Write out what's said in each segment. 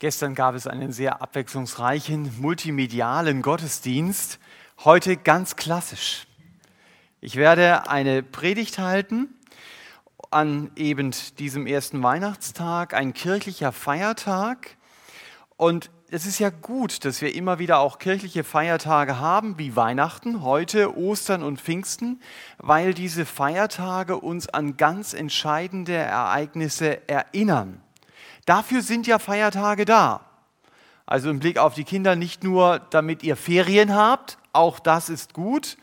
Gestern gab es einen sehr abwechslungsreichen multimedialen Gottesdienst, heute ganz klassisch. Ich werde eine Predigt halten an eben diesem ersten Weihnachtstag, ein kirchlicher Feiertag. Und es ist ja gut, dass wir immer wieder auch kirchliche Feiertage haben, wie Weihnachten, heute Ostern und Pfingsten, weil diese Feiertage uns an ganz entscheidende Ereignisse erinnern. Dafür sind ja Feiertage da. Also im Blick auf die Kinder nicht nur, damit ihr Ferien habt, auch das ist gut,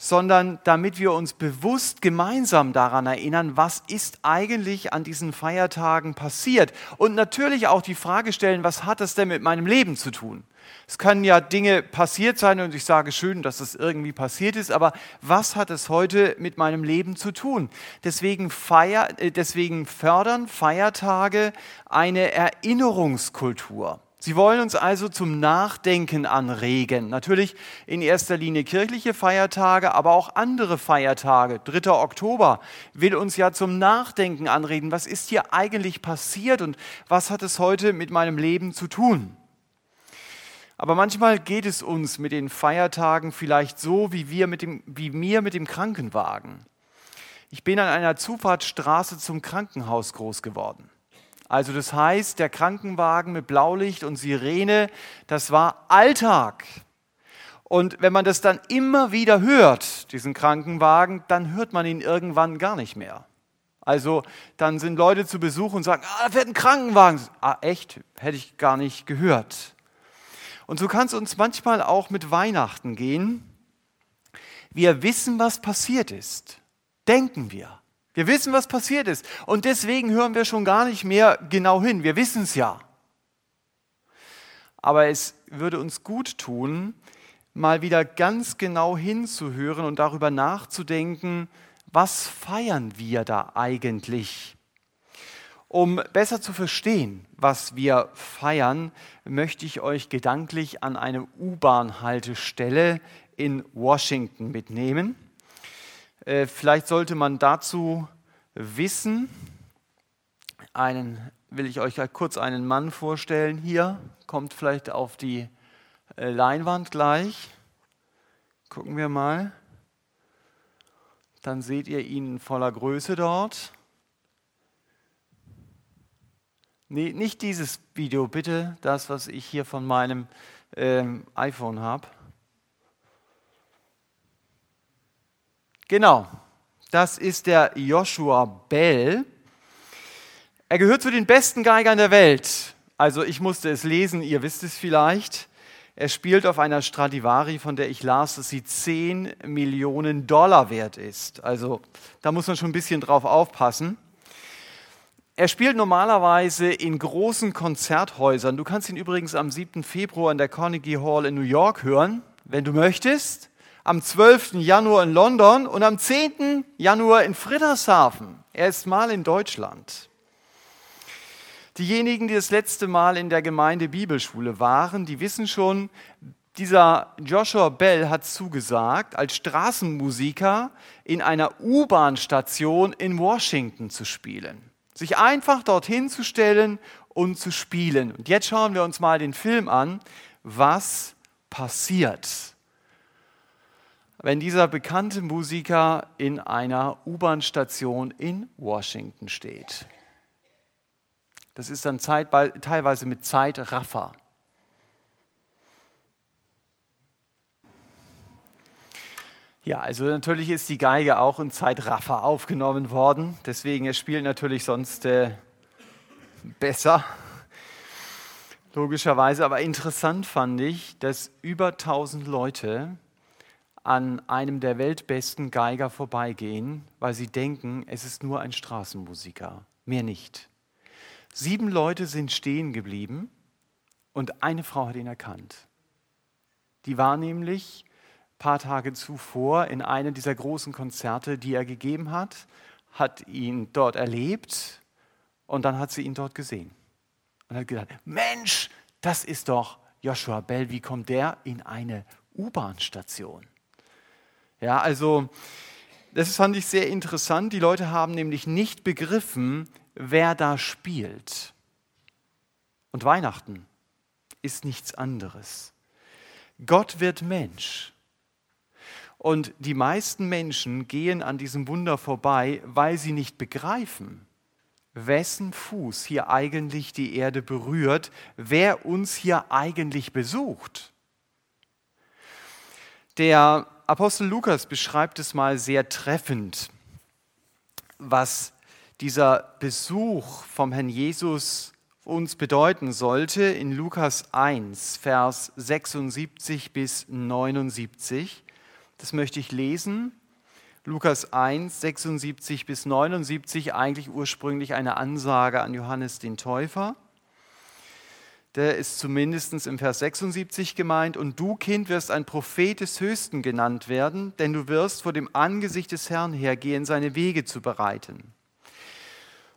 sondern damit wir uns bewusst gemeinsam daran erinnern, was ist eigentlich an diesen Feiertagen passiert. Und natürlich auch die Frage stellen, was hat das denn mit meinem Leben zu tun? Es können ja Dinge passiert sein und ich sage schön, dass es irgendwie passiert ist, aber was hat es heute mit meinem Leben zu tun? Deswegen, feier, äh, deswegen fördern Feiertage eine Erinnerungskultur. Sie wollen uns also zum Nachdenken anregen. Natürlich in erster Linie kirchliche Feiertage, aber auch andere Feiertage. 3. Oktober will uns ja zum Nachdenken anregen. Was ist hier eigentlich passiert und was hat es heute mit meinem Leben zu tun? Aber manchmal geht es uns mit den Feiertagen vielleicht so, wie, wir mit dem, wie mir mit dem Krankenwagen. Ich bin an einer Zufahrtsstraße zum Krankenhaus groß geworden. Also das heißt, der Krankenwagen mit Blaulicht und Sirene, das war Alltag. Und wenn man das dann immer wieder hört, diesen Krankenwagen, dann hört man ihn irgendwann gar nicht mehr. Also dann sind Leute zu Besuch und sagen, ah, da fährt ein Krankenwagen. Ah, echt? Hätte ich gar nicht gehört. Und so kann es uns manchmal auch mit Weihnachten gehen. Wir wissen, was passiert ist. Denken wir. Wir wissen, was passiert ist. Und deswegen hören wir schon gar nicht mehr genau hin. Wir wissen es ja. Aber es würde uns gut tun, mal wieder ganz genau hinzuhören und darüber nachzudenken, was feiern wir da eigentlich? Um besser zu verstehen, was wir feiern, möchte ich euch gedanklich an eine U-Bahn-Haltestelle in Washington mitnehmen. Äh, vielleicht sollte man dazu wissen, einen, will ich euch kurz einen Mann vorstellen hier, kommt vielleicht auf die äh, Leinwand gleich. Gucken wir mal. Dann seht ihr ihn in voller Größe dort. Nee, nicht dieses Video, bitte das, was ich hier von meinem ähm, iPhone habe. Genau, das ist der Joshua Bell. Er gehört zu den besten Geigern der Welt. Also ich musste es lesen, ihr wisst es vielleicht. Er spielt auf einer Stradivari, von der ich las, dass sie 10 Millionen Dollar wert ist. Also da muss man schon ein bisschen drauf aufpassen. Er spielt normalerweise in großen Konzerthäusern. Du kannst ihn übrigens am 7. Februar in der Carnegie Hall in New York hören, wenn du möchtest. Am 12. Januar in London und am 10. Januar in Friedrichshafen. Er ist mal in Deutschland. Diejenigen, die das letzte Mal in der Gemeinde Bibelschule waren, die wissen schon, dieser Joshua Bell hat zugesagt, als Straßenmusiker in einer U-Bahn-Station in Washington zu spielen sich einfach dorthin zu stellen und zu spielen. Und jetzt schauen wir uns mal den Film an, was passiert, wenn dieser bekannte Musiker in einer U-Bahn-Station in Washington steht. Das ist dann teilweise mit Zeitraffer. Ja, also natürlich ist die Geige auch in Zeitraffer aufgenommen worden. Deswegen, er spielt natürlich sonst äh, besser. Logischerweise, aber interessant fand ich, dass über 1000 Leute an einem der weltbesten Geiger vorbeigehen, weil sie denken, es ist nur ein Straßenmusiker, mehr nicht. Sieben Leute sind stehen geblieben und eine Frau hat ihn erkannt. Die war nämlich paar Tage zuvor in einem dieser großen Konzerte, die er gegeben hat, hat ihn dort erlebt und dann hat sie ihn dort gesehen. Und hat gedacht, Mensch, das ist doch Joshua Bell, wie kommt der in eine U-Bahn-Station? Ja, also das fand ich sehr interessant. Die Leute haben nämlich nicht begriffen, wer da spielt. Und Weihnachten ist nichts anderes. Gott wird Mensch. Und die meisten Menschen gehen an diesem Wunder vorbei, weil sie nicht begreifen, wessen Fuß hier eigentlich die Erde berührt, wer uns hier eigentlich besucht. Der Apostel Lukas beschreibt es mal sehr treffend, was dieser Besuch vom Herrn Jesus uns bedeuten sollte in Lukas 1, Vers 76 bis 79. Das möchte ich lesen. Lukas 1, 76 bis 79, eigentlich ursprünglich eine Ansage an Johannes den Täufer. Der ist zumindest im Vers 76 gemeint. Und du, Kind, wirst ein Prophet des Höchsten genannt werden, denn du wirst vor dem Angesicht des Herrn hergehen, seine Wege zu bereiten.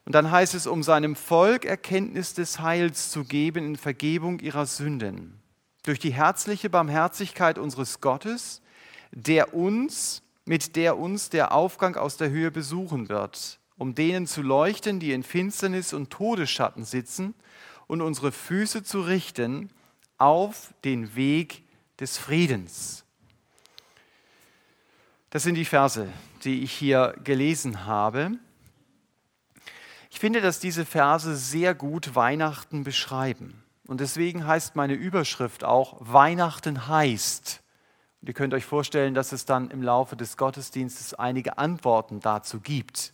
Und dann heißt es, um seinem Volk Erkenntnis des Heils zu geben in Vergebung ihrer Sünden. Durch die herzliche Barmherzigkeit unseres Gottes, der uns, mit der uns der Aufgang aus der Höhe besuchen wird, um denen zu leuchten, die in Finsternis und Todesschatten sitzen, und unsere Füße zu richten auf den Weg des Friedens. Das sind die Verse, die ich hier gelesen habe. Ich finde, dass diese Verse sehr gut Weihnachten beschreiben. Und deswegen heißt meine Überschrift auch Weihnachten heißt. Und ihr könnt euch vorstellen, dass es dann im Laufe des Gottesdienstes einige Antworten dazu gibt.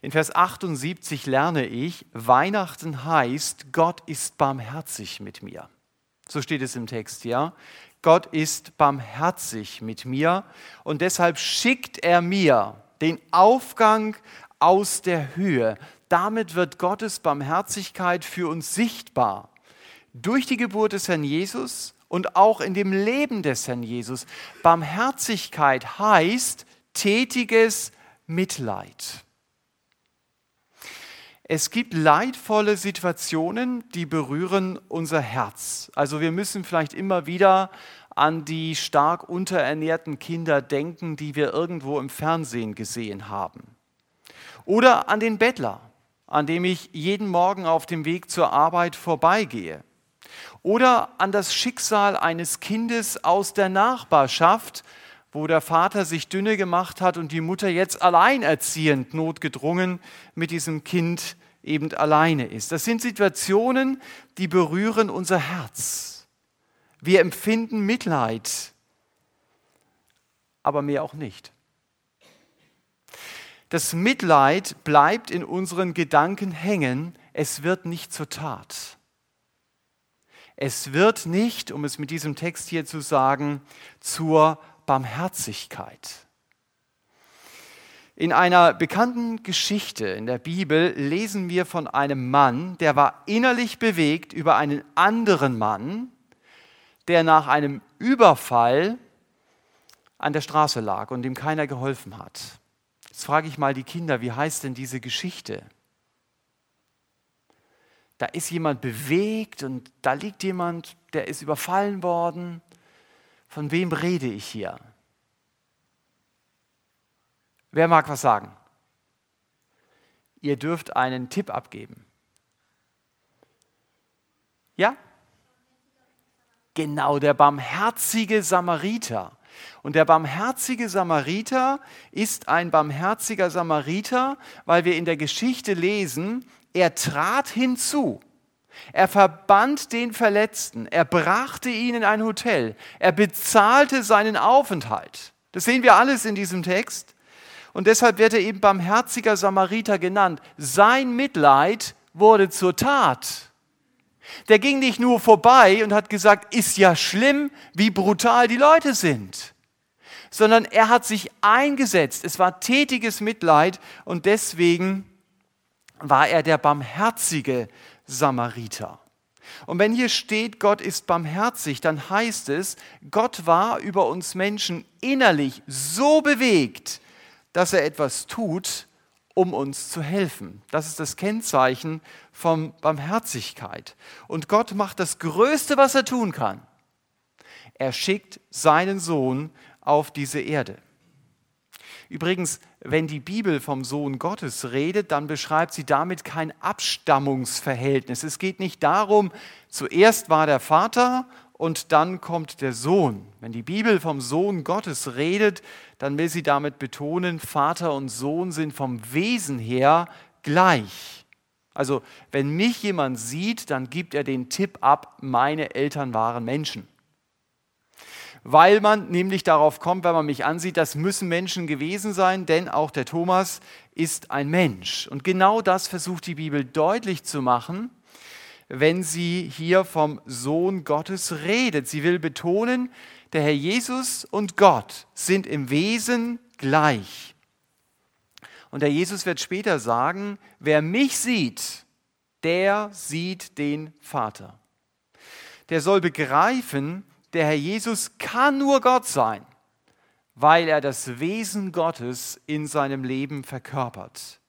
In Vers 78 lerne ich, Weihnachten heißt, Gott ist barmherzig mit mir. So steht es im Text, ja. Gott ist barmherzig mit mir und deshalb schickt er mir den Aufgang aus der Höhe. Damit wird Gottes Barmherzigkeit für uns sichtbar. Durch die Geburt des Herrn Jesus und auch in dem Leben des Herrn Jesus. Barmherzigkeit heißt tätiges Mitleid. Es gibt leidvolle Situationen, die berühren unser Herz. Also wir müssen vielleicht immer wieder an die stark unterernährten Kinder denken, die wir irgendwo im Fernsehen gesehen haben. Oder an den Bettler, an dem ich jeden Morgen auf dem Weg zur Arbeit vorbeigehe. Oder an das Schicksal eines Kindes aus der Nachbarschaft, wo der Vater sich dünne gemacht hat und die Mutter jetzt alleinerziehend notgedrungen mit diesem Kind eben alleine ist. Das sind Situationen, die berühren unser Herz. Wir empfinden Mitleid, aber mehr auch nicht. Das Mitleid bleibt in unseren Gedanken hängen, es wird nicht zur Tat. Es wird nicht, um es mit diesem Text hier zu sagen, zur Barmherzigkeit. In einer bekannten Geschichte in der Bibel lesen wir von einem Mann, der war innerlich bewegt über einen anderen Mann, der nach einem Überfall an der Straße lag und dem keiner geholfen hat. Jetzt frage ich mal die Kinder, wie heißt denn diese Geschichte? da ist jemand bewegt und da liegt jemand, der ist überfallen worden. Von wem rede ich hier? Wer mag was sagen? Ihr dürft einen Tipp abgeben. Ja? Genau, der barmherzige Samariter. Und der barmherzige Samariter ist ein barmherziger Samariter, weil wir in der Geschichte lesen, er trat hinzu. Er verband den Verletzten. Er brachte ihn in ein Hotel. Er bezahlte seinen Aufenthalt. Das sehen wir alles in diesem Text. Und deshalb wird er eben barmherziger Samariter genannt. Sein Mitleid wurde zur Tat. Der ging nicht nur vorbei und hat gesagt, ist ja schlimm, wie brutal die Leute sind, sondern er hat sich eingesetzt. Es war tätiges Mitleid und deswegen war er der barmherzige Samariter. Und wenn hier steht, Gott ist barmherzig, dann heißt es, Gott war über uns Menschen innerlich so bewegt, dass er etwas tut, um uns zu helfen. Das ist das Kennzeichen von Barmherzigkeit. Und Gott macht das Größte, was er tun kann. Er schickt seinen Sohn auf diese Erde. Übrigens, wenn die Bibel vom Sohn Gottes redet, dann beschreibt sie damit kein Abstammungsverhältnis. Es geht nicht darum, zuerst war der Vater und dann kommt der Sohn. Wenn die Bibel vom Sohn Gottes redet, dann will sie damit betonen, Vater und Sohn sind vom Wesen her gleich. Also wenn mich jemand sieht, dann gibt er den Tipp ab, meine Eltern waren Menschen weil man nämlich darauf kommt, wenn man mich ansieht, das müssen Menschen gewesen sein, denn auch der Thomas ist ein Mensch. Und genau das versucht die Bibel deutlich zu machen, wenn sie hier vom Sohn Gottes redet. Sie will betonen, der Herr Jesus und Gott sind im Wesen gleich. Und der Jesus wird später sagen, wer mich sieht, der sieht den Vater. Der soll begreifen, der Herr Jesus kann nur Gott sein, weil er das Wesen Gottes in seinem Leben verkörpert.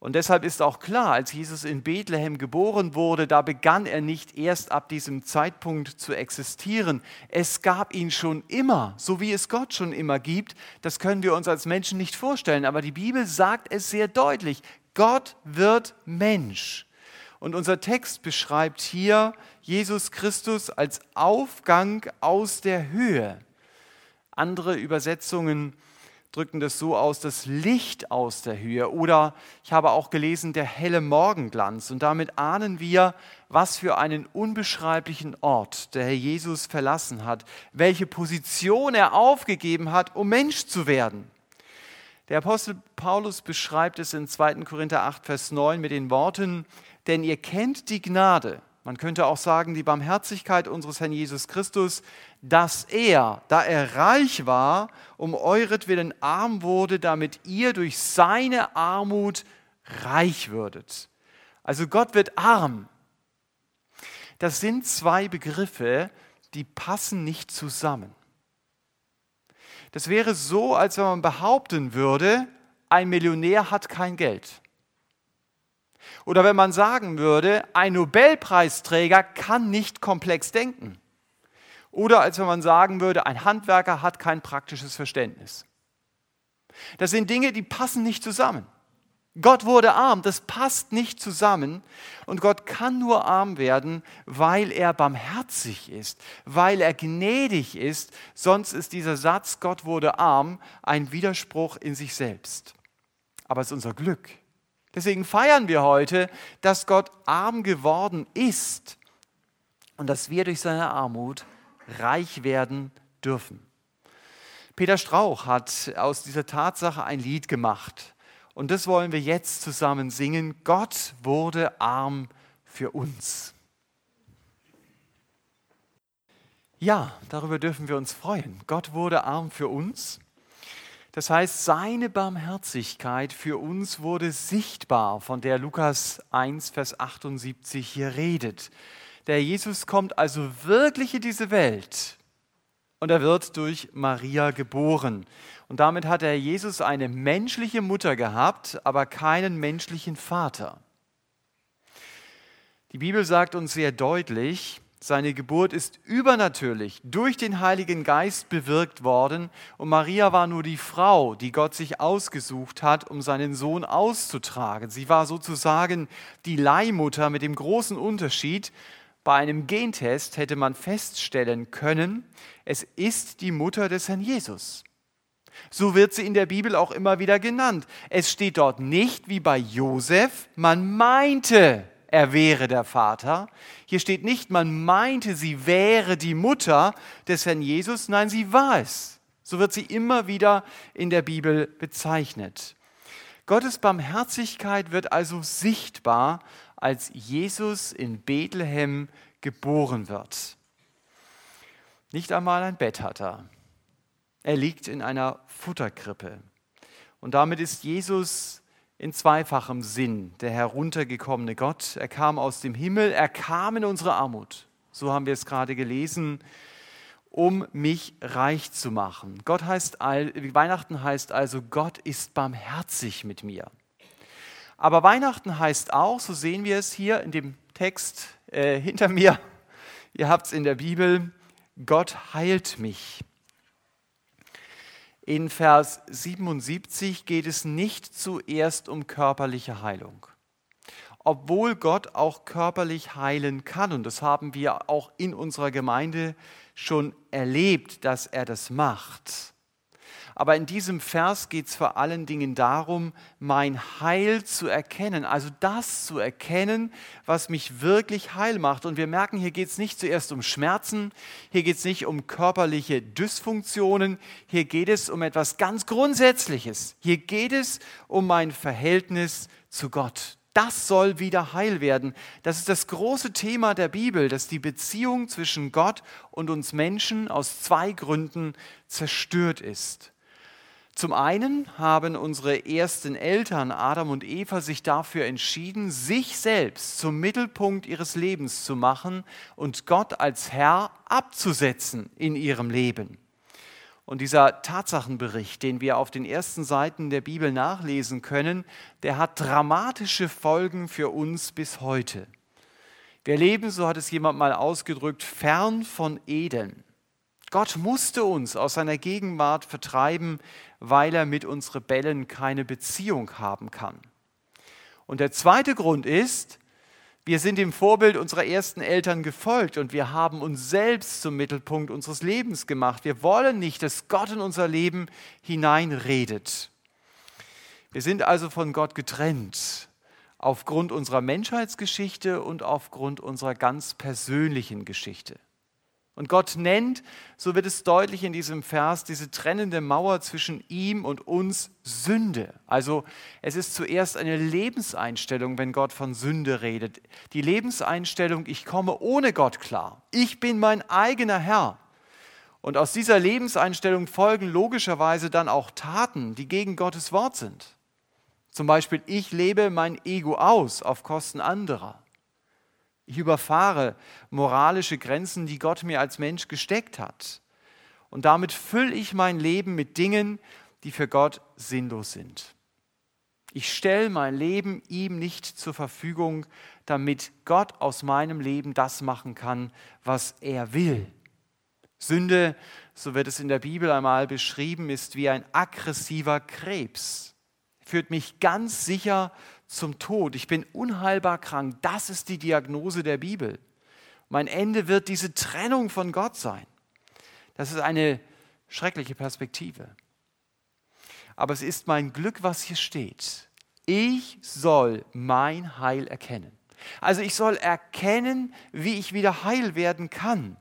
Und deshalb ist auch klar, als Jesus in Bethlehem geboren wurde, da begann er nicht erst ab diesem Zeitpunkt zu existieren. Es gab ihn schon immer, so wie es Gott schon immer gibt. Das können wir uns als Menschen nicht vorstellen, aber die Bibel sagt es sehr deutlich. Gott wird Mensch. Und unser Text beschreibt hier Jesus Christus als Aufgang aus der Höhe. Andere Übersetzungen drücken das so aus, das Licht aus der Höhe. Oder ich habe auch gelesen, der helle Morgenglanz. Und damit ahnen wir, was für einen unbeschreiblichen Ort der Herr Jesus verlassen hat, welche Position er aufgegeben hat, um Mensch zu werden. Der Apostel Paulus beschreibt es in 2. Korinther 8, Vers 9 mit den Worten, denn ihr kennt die Gnade, man könnte auch sagen, die Barmherzigkeit unseres Herrn Jesus Christus, dass er, da er reich war, um euretwillen arm wurde, damit ihr durch seine Armut reich würdet. Also Gott wird arm. Das sind zwei Begriffe, die passen nicht zusammen. Das wäre so, als wenn man behaupten würde, ein Millionär hat kein Geld. Oder wenn man sagen würde, ein Nobelpreisträger kann nicht komplex denken. Oder als wenn man sagen würde, ein Handwerker hat kein praktisches Verständnis. Das sind Dinge, die passen nicht zusammen. Gott wurde arm, das passt nicht zusammen. Und Gott kann nur arm werden, weil er barmherzig ist, weil er gnädig ist. Sonst ist dieser Satz, Gott wurde arm, ein Widerspruch in sich selbst. Aber es ist unser Glück, Deswegen feiern wir heute, dass Gott arm geworden ist und dass wir durch seine Armut reich werden dürfen. Peter Strauch hat aus dieser Tatsache ein Lied gemacht und das wollen wir jetzt zusammen singen. Gott wurde arm für uns. Ja, darüber dürfen wir uns freuen. Gott wurde arm für uns. Das heißt, seine Barmherzigkeit für uns wurde sichtbar, von der Lukas 1, Vers 78 hier redet. Der Jesus kommt also wirklich in diese Welt und er wird durch Maria geboren. Und damit hat der Jesus eine menschliche Mutter gehabt, aber keinen menschlichen Vater. Die Bibel sagt uns sehr deutlich, seine Geburt ist übernatürlich durch den Heiligen Geist bewirkt worden und Maria war nur die Frau, die Gott sich ausgesucht hat, um seinen Sohn auszutragen. Sie war sozusagen die Leihmutter mit dem großen Unterschied. Bei einem Gentest hätte man feststellen können, es ist die Mutter des Herrn Jesus. So wird sie in der Bibel auch immer wieder genannt. Es steht dort nicht wie bei Josef, man meinte, er wäre der Vater. Hier steht nicht, man meinte, sie wäre die Mutter des Herrn Jesus. Nein, sie war es. So wird sie immer wieder in der Bibel bezeichnet. Gottes Barmherzigkeit wird also sichtbar, als Jesus in Bethlehem geboren wird. Nicht einmal ein Bett hat er. Er liegt in einer Futterkrippe. Und damit ist Jesus in zweifachem Sinn der heruntergekommene Gott. Er kam aus dem Himmel, er kam in unsere Armut. So haben wir es gerade gelesen, um mich reich zu machen. Gott heißt, Weihnachten heißt also, Gott ist barmherzig mit mir. Aber Weihnachten heißt auch, so sehen wir es hier in dem Text äh, hinter mir, ihr habt es in der Bibel, Gott heilt mich. In Vers 77 geht es nicht zuerst um körperliche Heilung. Obwohl Gott auch körperlich heilen kann, und das haben wir auch in unserer Gemeinde schon erlebt, dass er das macht. Aber in diesem Vers geht es vor allen Dingen darum, mein Heil zu erkennen, also das zu erkennen, was mich wirklich heil macht. Und wir merken, hier geht es nicht zuerst um Schmerzen, hier geht es nicht um körperliche Dysfunktionen, hier geht es um etwas ganz Grundsätzliches. Hier geht es um mein Verhältnis zu Gott. Das soll wieder heil werden. Das ist das große Thema der Bibel, dass die Beziehung zwischen Gott und uns Menschen aus zwei Gründen zerstört ist. Zum einen haben unsere ersten Eltern Adam und Eva sich dafür entschieden, sich selbst zum Mittelpunkt ihres Lebens zu machen und Gott als Herr abzusetzen in ihrem Leben. Und dieser Tatsachenbericht, den wir auf den ersten Seiten der Bibel nachlesen können, der hat dramatische Folgen für uns bis heute. Wir leben, so hat es jemand mal ausgedrückt, fern von Eden. Gott musste uns aus seiner Gegenwart vertreiben, weil er mit uns Rebellen keine Beziehung haben kann. Und der zweite Grund ist, wir sind dem Vorbild unserer ersten Eltern gefolgt und wir haben uns selbst zum Mittelpunkt unseres Lebens gemacht. Wir wollen nicht, dass Gott in unser Leben hineinredet. Wir sind also von Gott getrennt, aufgrund unserer Menschheitsgeschichte und aufgrund unserer ganz persönlichen Geschichte. Und Gott nennt, so wird es deutlich in diesem Vers, diese trennende Mauer zwischen ihm und uns Sünde. Also es ist zuerst eine Lebenseinstellung, wenn Gott von Sünde redet. Die Lebenseinstellung, ich komme ohne Gott klar. Ich bin mein eigener Herr. Und aus dieser Lebenseinstellung folgen logischerweise dann auch Taten, die gegen Gottes Wort sind. Zum Beispiel, ich lebe mein Ego aus auf Kosten anderer. Ich überfahre moralische Grenzen, die Gott mir als Mensch gesteckt hat. Und damit fülle ich mein Leben mit Dingen, die für Gott sinnlos sind. Ich stelle mein Leben ihm nicht zur Verfügung, damit Gott aus meinem Leben das machen kann, was er will. Sünde, so wird es in der Bibel einmal beschrieben, ist wie ein aggressiver Krebs. Führt mich ganz sicher zum Tod. Ich bin unheilbar krank. Das ist die Diagnose der Bibel. Mein Ende wird diese Trennung von Gott sein. Das ist eine schreckliche Perspektive. Aber es ist mein Glück, was hier steht. Ich soll mein Heil erkennen. Also ich soll erkennen, wie ich wieder heil werden kann.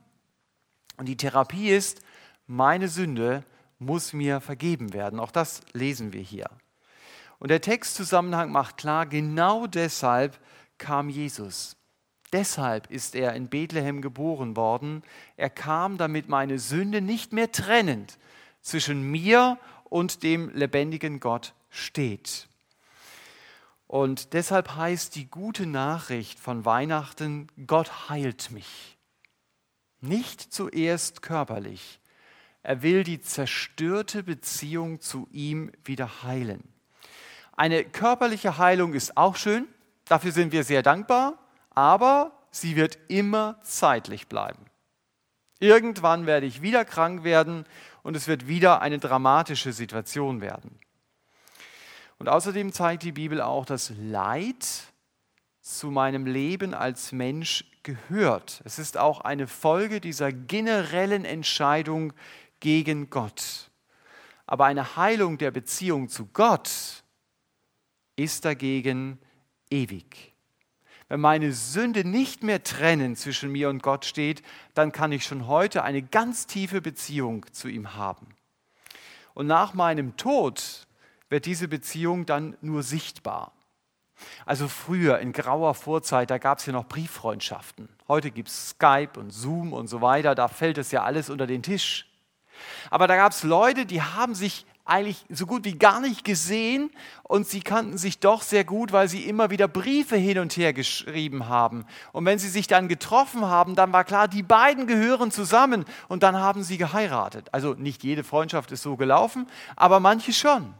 Und die Therapie ist, meine Sünde muss mir vergeben werden. Auch das lesen wir hier. Und der Textzusammenhang macht klar, genau deshalb kam Jesus. Deshalb ist er in Bethlehem geboren worden. Er kam, damit meine Sünde nicht mehr trennend zwischen mir und dem lebendigen Gott steht. Und deshalb heißt die gute Nachricht von Weihnachten, Gott heilt mich. Nicht zuerst körperlich. Er will die zerstörte Beziehung zu ihm wieder heilen. Eine körperliche Heilung ist auch schön, dafür sind wir sehr dankbar, aber sie wird immer zeitlich bleiben. Irgendwann werde ich wieder krank werden und es wird wieder eine dramatische Situation werden. Und außerdem zeigt die Bibel auch, dass Leid zu meinem Leben als Mensch gehört. Es ist auch eine Folge dieser generellen Entscheidung gegen Gott. Aber eine Heilung der Beziehung zu Gott ist dagegen ewig. Wenn meine Sünde nicht mehr trennen zwischen mir und Gott steht, dann kann ich schon heute eine ganz tiefe Beziehung zu ihm haben. Und nach meinem Tod wird diese Beziehung dann nur sichtbar. Also früher in grauer Vorzeit, da gab es ja noch Brieffreundschaften. Heute gibt es Skype und Zoom und so weiter, da fällt es ja alles unter den Tisch. Aber da gab es Leute, die haben sich eigentlich so gut wie gar nicht gesehen und sie kannten sich doch sehr gut, weil sie immer wieder Briefe hin und her geschrieben haben. Und wenn sie sich dann getroffen haben, dann war klar, die beiden gehören zusammen und dann haben sie geheiratet. Also nicht jede Freundschaft ist so gelaufen, aber manche schon.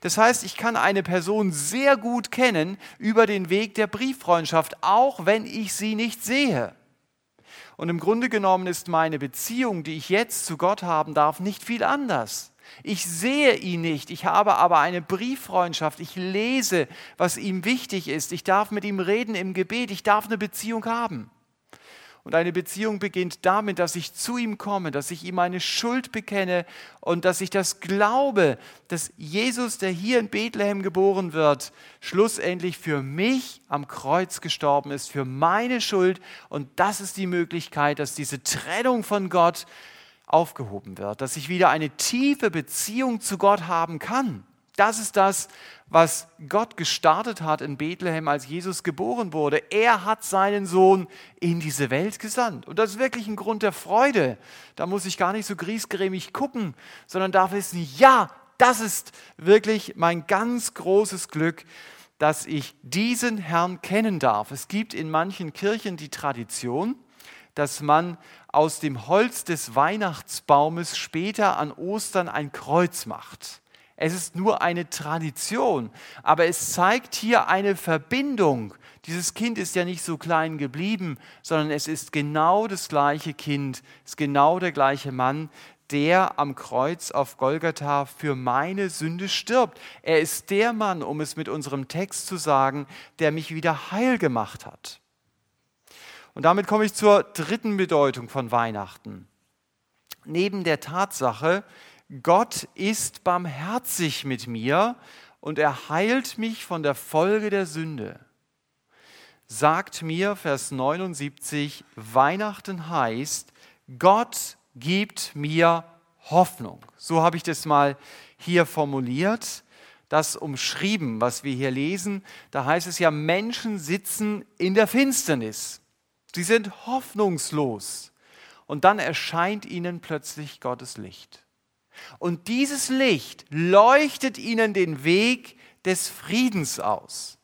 Das heißt, ich kann eine Person sehr gut kennen über den Weg der Brieffreundschaft, auch wenn ich sie nicht sehe. Und im Grunde genommen ist meine Beziehung, die ich jetzt zu Gott haben darf, nicht viel anders. Ich sehe ihn nicht, ich habe aber eine Brieffreundschaft, ich lese, was ihm wichtig ist, ich darf mit ihm reden im Gebet, ich darf eine Beziehung haben. Und eine Beziehung beginnt damit, dass ich zu ihm komme, dass ich ihm meine Schuld bekenne und dass ich das glaube, dass Jesus, der hier in Bethlehem geboren wird, schlussendlich für mich am Kreuz gestorben ist, für meine Schuld. Und das ist die Möglichkeit, dass diese Trennung von Gott aufgehoben wird, dass ich wieder eine tiefe Beziehung zu Gott haben kann. Das ist das, was Gott gestartet hat in Bethlehem, als Jesus geboren wurde. Er hat seinen Sohn in diese Welt gesandt. Und das ist wirklich ein Grund der Freude. Da muss ich gar nicht so griesgrämig gucken, sondern darf wissen, ja, das ist wirklich mein ganz großes Glück, dass ich diesen Herrn kennen darf. Es gibt in manchen Kirchen die Tradition, dass man aus dem Holz des Weihnachtsbaumes später an Ostern ein Kreuz macht. Es ist nur eine Tradition, aber es zeigt hier eine Verbindung. Dieses Kind ist ja nicht so klein geblieben, sondern es ist genau das gleiche Kind, ist genau der gleiche Mann, der am Kreuz auf Golgatha für meine Sünde stirbt. Er ist der Mann, um es mit unserem Text zu sagen, der mich wieder heil gemacht hat. Und damit komme ich zur dritten Bedeutung von Weihnachten. Neben der Tatsache, Gott ist barmherzig mit mir und er heilt mich von der Folge der Sünde. Sagt mir, Vers 79, Weihnachten heißt, Gott gibt mir Hoffnung. So habe ich das mal hier formuliert, das umschrieben, was wir hier lesen. Da heißt es ja, Menschen sitzen in der Finsternis. Sie sind hoffnungslos. Und dann erscheint ihnen plötzlich Gottes Licht. Und dieses Licht leuchtet ihnen den Weg des Friedens aus.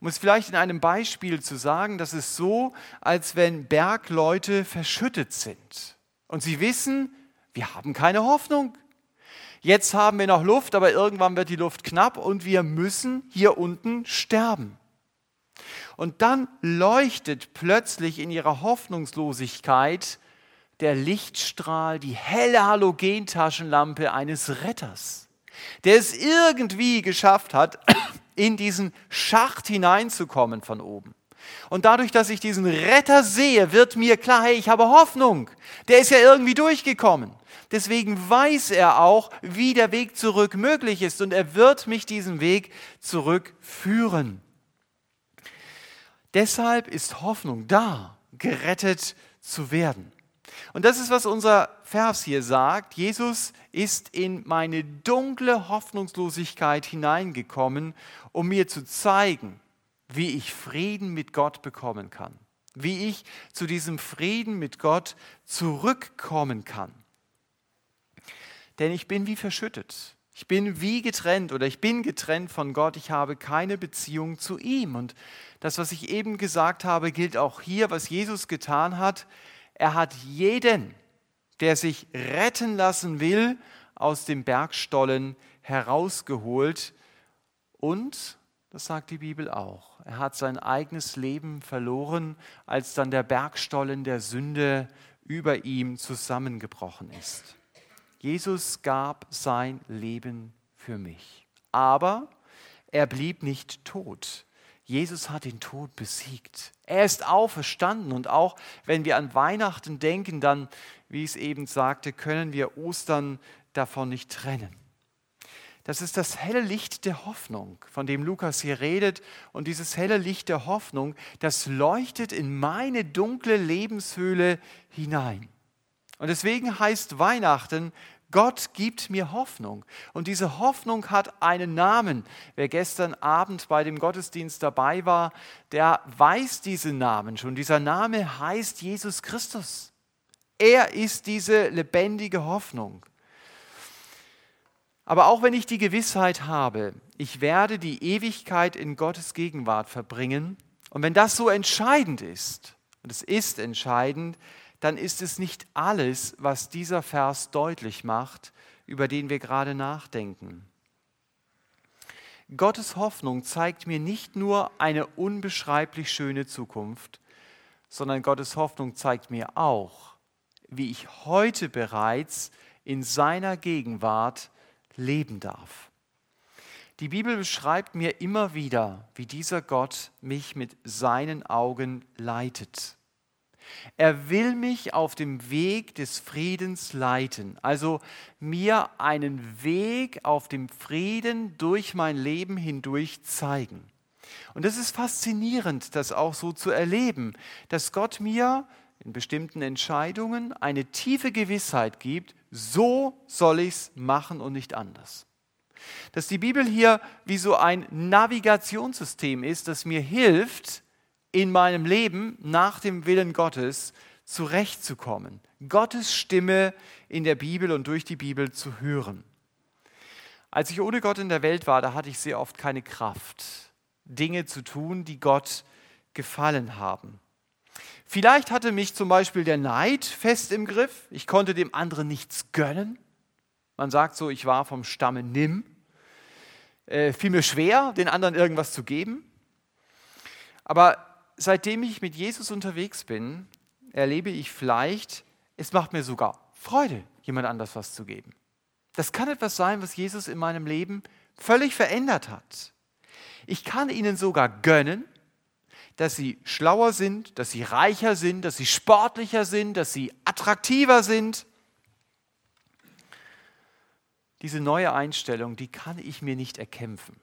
Um es vielleicht in einem Beispiel zu sagen, das ist so, als wenn Bergleute verschüttet sind. Und sie wissen, wir haben keine Hoffnung. Jetzt haben wir noch Luft, aber irgendwann wird die Luft knapp und wir müssen hier unten sterben. Und dann leuchtet plötzlich in ihrer Hoffnungslosigkeit der Lichtstrahl, die helle Halogentaschenlampe eines Retters, der es irgendwie geschafft hat, in diesen Schacht hineinzukommen von oben. Und dadurch, dass ich diesen Retter sehe, wird mir klar, hey, ich habe Hoffnung. Der ist ja irgendwie durchgekommen. Deswegen weiß er auch, wie der Weg zurück möglich ist und er wird mich diesen Weg zurückführen. Deshalb ist Hoffnung da, gerettet zu werden. Und das ist, was unser Vers hier sagt. Jesus ist in meine dunkle Hoffnungslosigkeit hineingekommen, um mir zu zeigen, wie ich Frieden mit Gott bekommen kann, wie ich zu diesem Frieden mit Gott zurückkommen kann. Denn ich bin wie verschüttet. Ich bin wie getrennt oder ich bin getrennt von Gott. Ich habe keine Beziehung zu ihm. Und das, was ich eben gesagt habe, gilt auch hier, was Jesus getan hat. Er hat jeden, der sich retten lassen will, aus dem Bergstollen herausgeholt. Und, das sagt die Bibel auch, er hat sein eigenes Leben verloren, als dann der Bergstollen der Sünde über ihm zusammengebrochen ist. Jesus gab sein Leben für mich. Aber er blieb nicht tot. Jesus hat den Tod besiegt. Er ist auferstanden und auch wenn wir an Weihnachten denken, dann, wie ich es eben sagte, können wir Ostern davon nicht trennen. Das ist das helle Licht der Hoffnung, von dem Lukas hier redet. Und dieses helle Licht der Hoffnung, das leuchtet in meine dunkle Lebenshöhle hinein. Und deswegen heißt Weihnachten Gott gibt mir Hoffnung. Und diese Hoffnung hat einen Namen. Wer gestern Abend bei dem Gottesdienst dabei war, der weiß diesen Namen schon. Dieser Name heißt Jesus Christus. Er ist diese lebendige Hoffnung. Aber auch wenn ich die Gewissheit habe, ich werde die Ewigkeit in Gottes Gegenwart verbringen, und wenn das so entscheidend ist, und es ist entscheidend, dann ist es nicht alles, was dieser Vers deutlich macht, über den wir gerade nachdenken. Gottes Hoffnung zeigt mir nicht nur eine unbeschreiblich schöne Zukunft, sondern Gottes Hoffnung zeigt mir auch, wie ich heute bereits in seiner Gegenwart leben darf. Die Bibel beschreibt mir immer wieder, wie dieser Gott mich mit seinen Augen leitet. Er will mich auf dem Weg des Friedens leiten, also mir einen Weg auf dem Frieden durch mein Leben hindurch zeigen. Und es ist faszinierend, das auch so zu erleben, dass Gott mir in bestimmten Entscheidungen eine tiefe Gewissheit gibt, so soll ich es machen und nicht anders. Dass die Bibel hier wie so ein Navigationssystem ist, das mir hilft, in meinem Leben nach dem Willen Gottes zurechtzukommen, Gottes Stimme in der Bibel und durch die Bibel zu hören. Als ich ohne Gott in der Welt war, da hatte ich sehr oft keine Kraft, Dinge zu tun, die Gott gefallen haben. Vielleicht hatte mich zum Beispiel der Neid fest im Griff. Ich konnte dem anderen nichts gönnen. Man sagt so, ich war vom Stamme Nimm. Äh, fiel mir schwer, den anderen irgendwas zu geben. Aber seitdem ich mit Jesus unterwegs bin, erlebe ich vielleicht, es macht mir sogar Freude, jemand anders was zu geben. Das kann etwas sein, was Jesus in meinem Leben völlig verändert hat. Ich kann ihnen sogar gönnen, dass sie schlauer sind, dass sie reicher sind, dass sie sportlicher sind, dass sie attraktiver sind. Diese neue Einstellung, die kann ich mir nicht erkämpfen.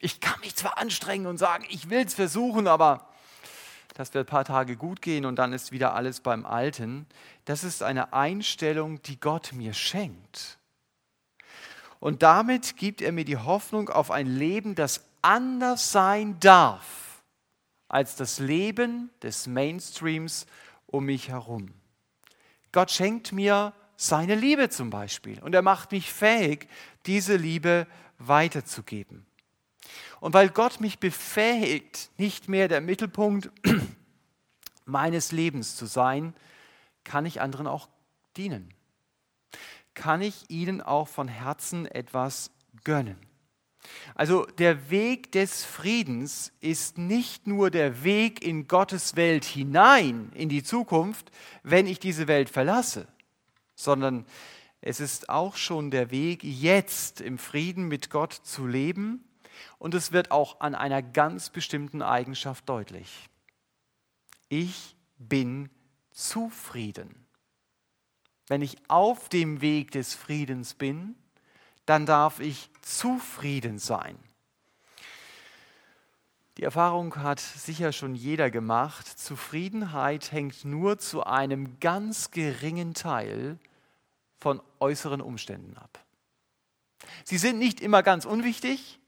Ich kann mich zwar anstrengen und sagen, ich will es versuchen, aber das wird ein paar Tage gut gehen und dann ist wieder alles beim Alten. Das ist eine Einstellung, die Gott mir schenkt. Und damit gibt er mir die Hoffnung auf ein Leben, das anders sein darf als das Leben des Mainstreams um mich herum. Gott schenkt mir seine Liebe zum Beispiel und er macht mich fähig, diese Liebe weiterzugeben. Und weil Gott mich befähigt, nicht mehr der Mittelpunkt meines Lebens zu sein, kann ich anderen auch dienen. Kann ich ihnen auch von Herzen etwas gönnen. Also der Weg des Friedens ist nicht nur der Weg in Gottes Welt hinein, in die Zukunft, wenn ich diese Welt verlasse, sondern es ist auch schon der Weg, jetzt im Frieden mit Gott zu leben und es wird auch an einer ganz bestimmten Eigenschaft deutlich. Ich bin zufrieden. Wenn ich auf dem Weg des Friedens bin, dann darf ich zufrieden sein. Die Erfahrung hat sicher schon jeder gemacht. Zufriedenheit hängt nur zu einem ganz geringen Teil von äußeren Umständen ab. Sie sind nicht immer ganz unwichtig,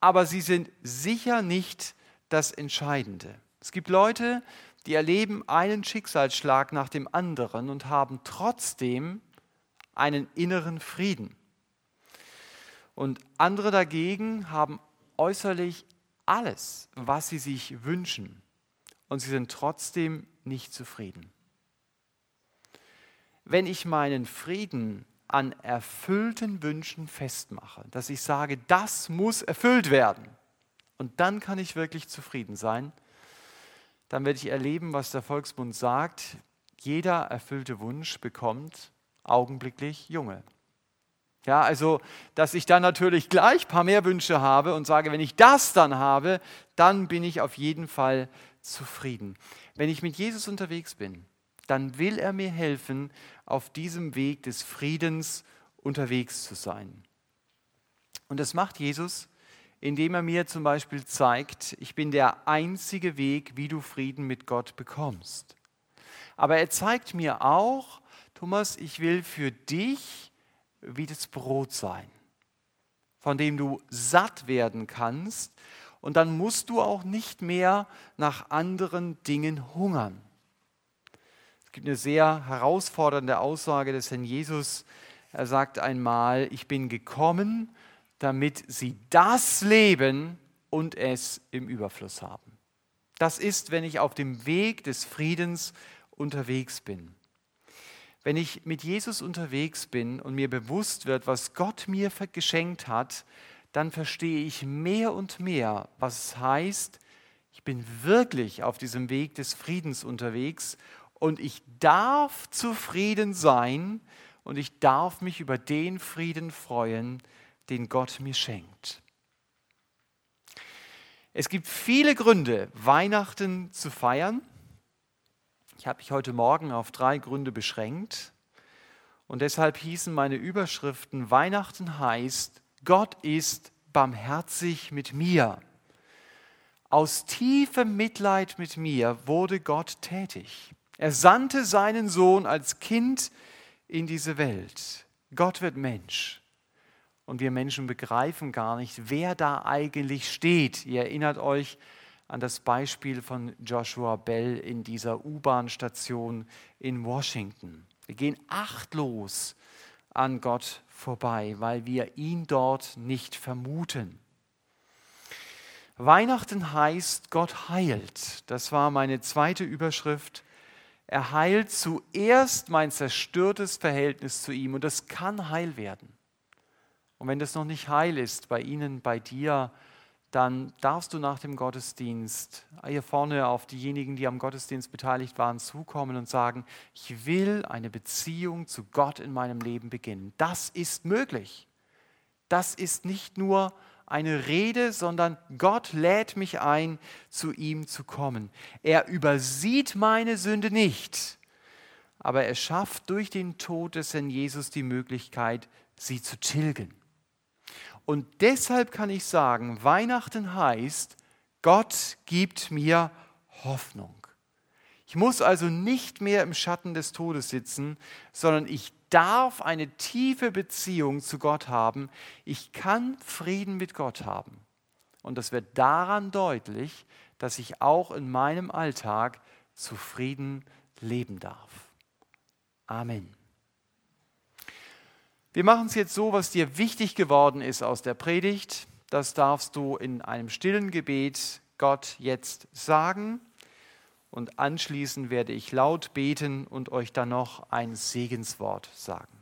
aber sie sind sicher nicht das Entscheidende. Es gibt Leute, die erleben einen Schicksalsschlag nach dem anderen und haben trotzdem einen inneren Frieden. Und andere dagegen haben äußerlich alles, was sie sich wünschen, und sie sind trotzdem nicht zufrieden. Wenn ich meinen Frieden an erfüllten Wünschen festmache, dass ich sage, das muss erfüllt werden. Und dann kann ich wirklich zufrieden sein. Dann werde ich erleben, was der Volksbund sagt. Jeder erfüllte Wunsch bekommt augenblicklich Junge. Ja, also, dass ich dann natürlich gleich ein paar mehr Wünsche habe und sage, wenn ich das dann habe, dann bin ich auf jeden Fall zufrieden. Wenn ich mit Jesus unterwegs bin, dann will er mir helfen, auf diesem Weg des Friedens unterwegs zu sein. Und das macht Jesus, indem er mir zum Beispiel zeigt, ich bin der einzige Weg, wie du Frieden mit Gott bekommst. Aber er zeigt mir auch, Thomas, ich will für dich wie das Brot sein, von dem du satt werden kannst. Und dann musst du auch nicht mehr nach anderen Dingen hungern gibt eine sehr herausfordernde Aussage des Herrn Jesus. Er sagt einmal, ich bin gekommen, damit sie das leben und es im Überfluss haben. Das ist, wenn ich auf dem Weg des Friedens unterwegs bin. Wenn ich mit Jesus unterwegs bin und mir bewusst wird, was Gott mir geschenkt hat, dann verstehe ich mehr und mehr, was es heißt, ich bin wirklich auf diesem Weg des Friedens unterwegs und ich darf zufrieden sein und ich darf mich über den Frieden freuen, den Gott mir schenkt. Es gibt viele Gründe, Weihnachten zu feiern. Ich habe mich heute Morgen auf drei Gründe beschränkt. Und deshalb hießen meine Überschriften, Weihnachten heißt, Gott ist barmherzig mit mir. Aus tiefem Mitleid mit mir wurde Gott tätig. Er sandte seinen Sohn als Kind in diese Welt. Gott wird Mensch. Und wir Menschen begreifen gar nicht, wer da eigentlich steht. Ihr erinnert euch an das Beispiel von Joshua Bell in dieser U-Bahn-Station in Washington. Wir gehen achtlos an Gott vorbei, weil wir ihn dort nicht vermuten. Weihnachten heißt, Gott heilt. Das war meine zweite Überschrift. Er heilt zuerst mein zerstörtes Verhältnis zu ihm und das kann heil werden. Und wenn das noch nicht heil ist bei Ihnen, bei dir, dann darfst du nach dem Gottesdienst hier vorne auf diejenigen, die am Gottesdienst beteiligt waren, zukommen und sagen, ich will eine Beziehung zu Gott in meinem Leben beginnen. Das ist möglich. Das ist nicht nur eine Rede, sondern Gott lädt mich ein, zu ihm zu kommen. Er übersieht meine Sünde nicht, aber er schafft durch den Tod des Herrn Jesus die Möglichkeit, sie zu tilgen. Und deshalb kann ich sagen, Weihnachten heißt, Gott gibt mir Hoffnung. Ich muss also nicht mehr im Schatten des Todes sitzen, sondern ich darf eine tiefe Beziehung zu Gott haben. Ich kann Frieden mit Gott haben. Und das wird daran deutlich, dass ich auch in meinem Alltag zufrieden leben darf. Amen. Wir machen es jetzt so, was dir wichtig geworden ist aus der Predigt. Das darfst du in einem stillen Gebet Gott jetzt sagen. Und anschließend werde ich laut beten und euch dann noch ein Segenswort sagen.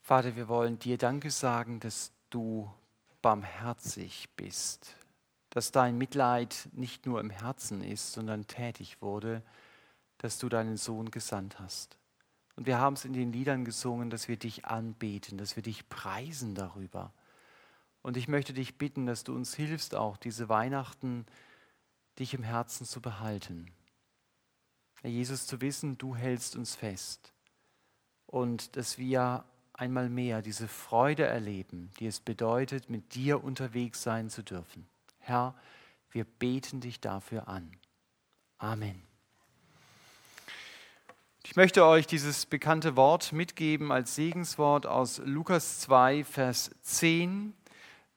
Vater, wir wollen dir Danke sagen, dass du barmherzig bist, dass dein Mitleid nicht nur im Herzen ist, sondern tätig wurde, dass du deinen Sohn gesandt hast. Und wir haben es in den Liedern gesungen, dass wir dich anbeten, dass wir dich preisen darüber. Und ich möchte dich bitten, dass du uns hilfst, auch diese Weihnachten dich im Herzen zu behalten. Herr Jesus, zu wissen, du hältst uns fest. Und dass wir einmal mehr diese Freude erleben, die es bedeutet, mit dir unterwegs sein zu dürfen. Herr, wir beten dich dafür an. Amen. Ich möchte euch dieses bekannte Wort mitgeben als Segenswort aus Lukas 2, Vers 10.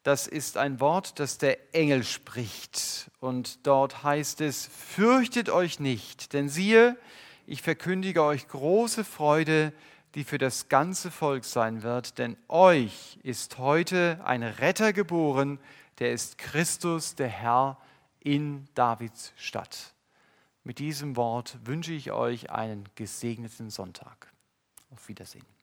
Das ist ein Wort, das der Engel spricht. Und dort heißt es, fürchtet euch nicht, denn siehe, ich verkündige euch große Freude, die für das ganze Volk sein wird, denn euch ist heute ein Retter geboren, der ist Christus, der Herr in Davids Stadt. Mit diesem Wort wünsche ich euch einen gesegneten Sonntag. Auf Wiedersehen.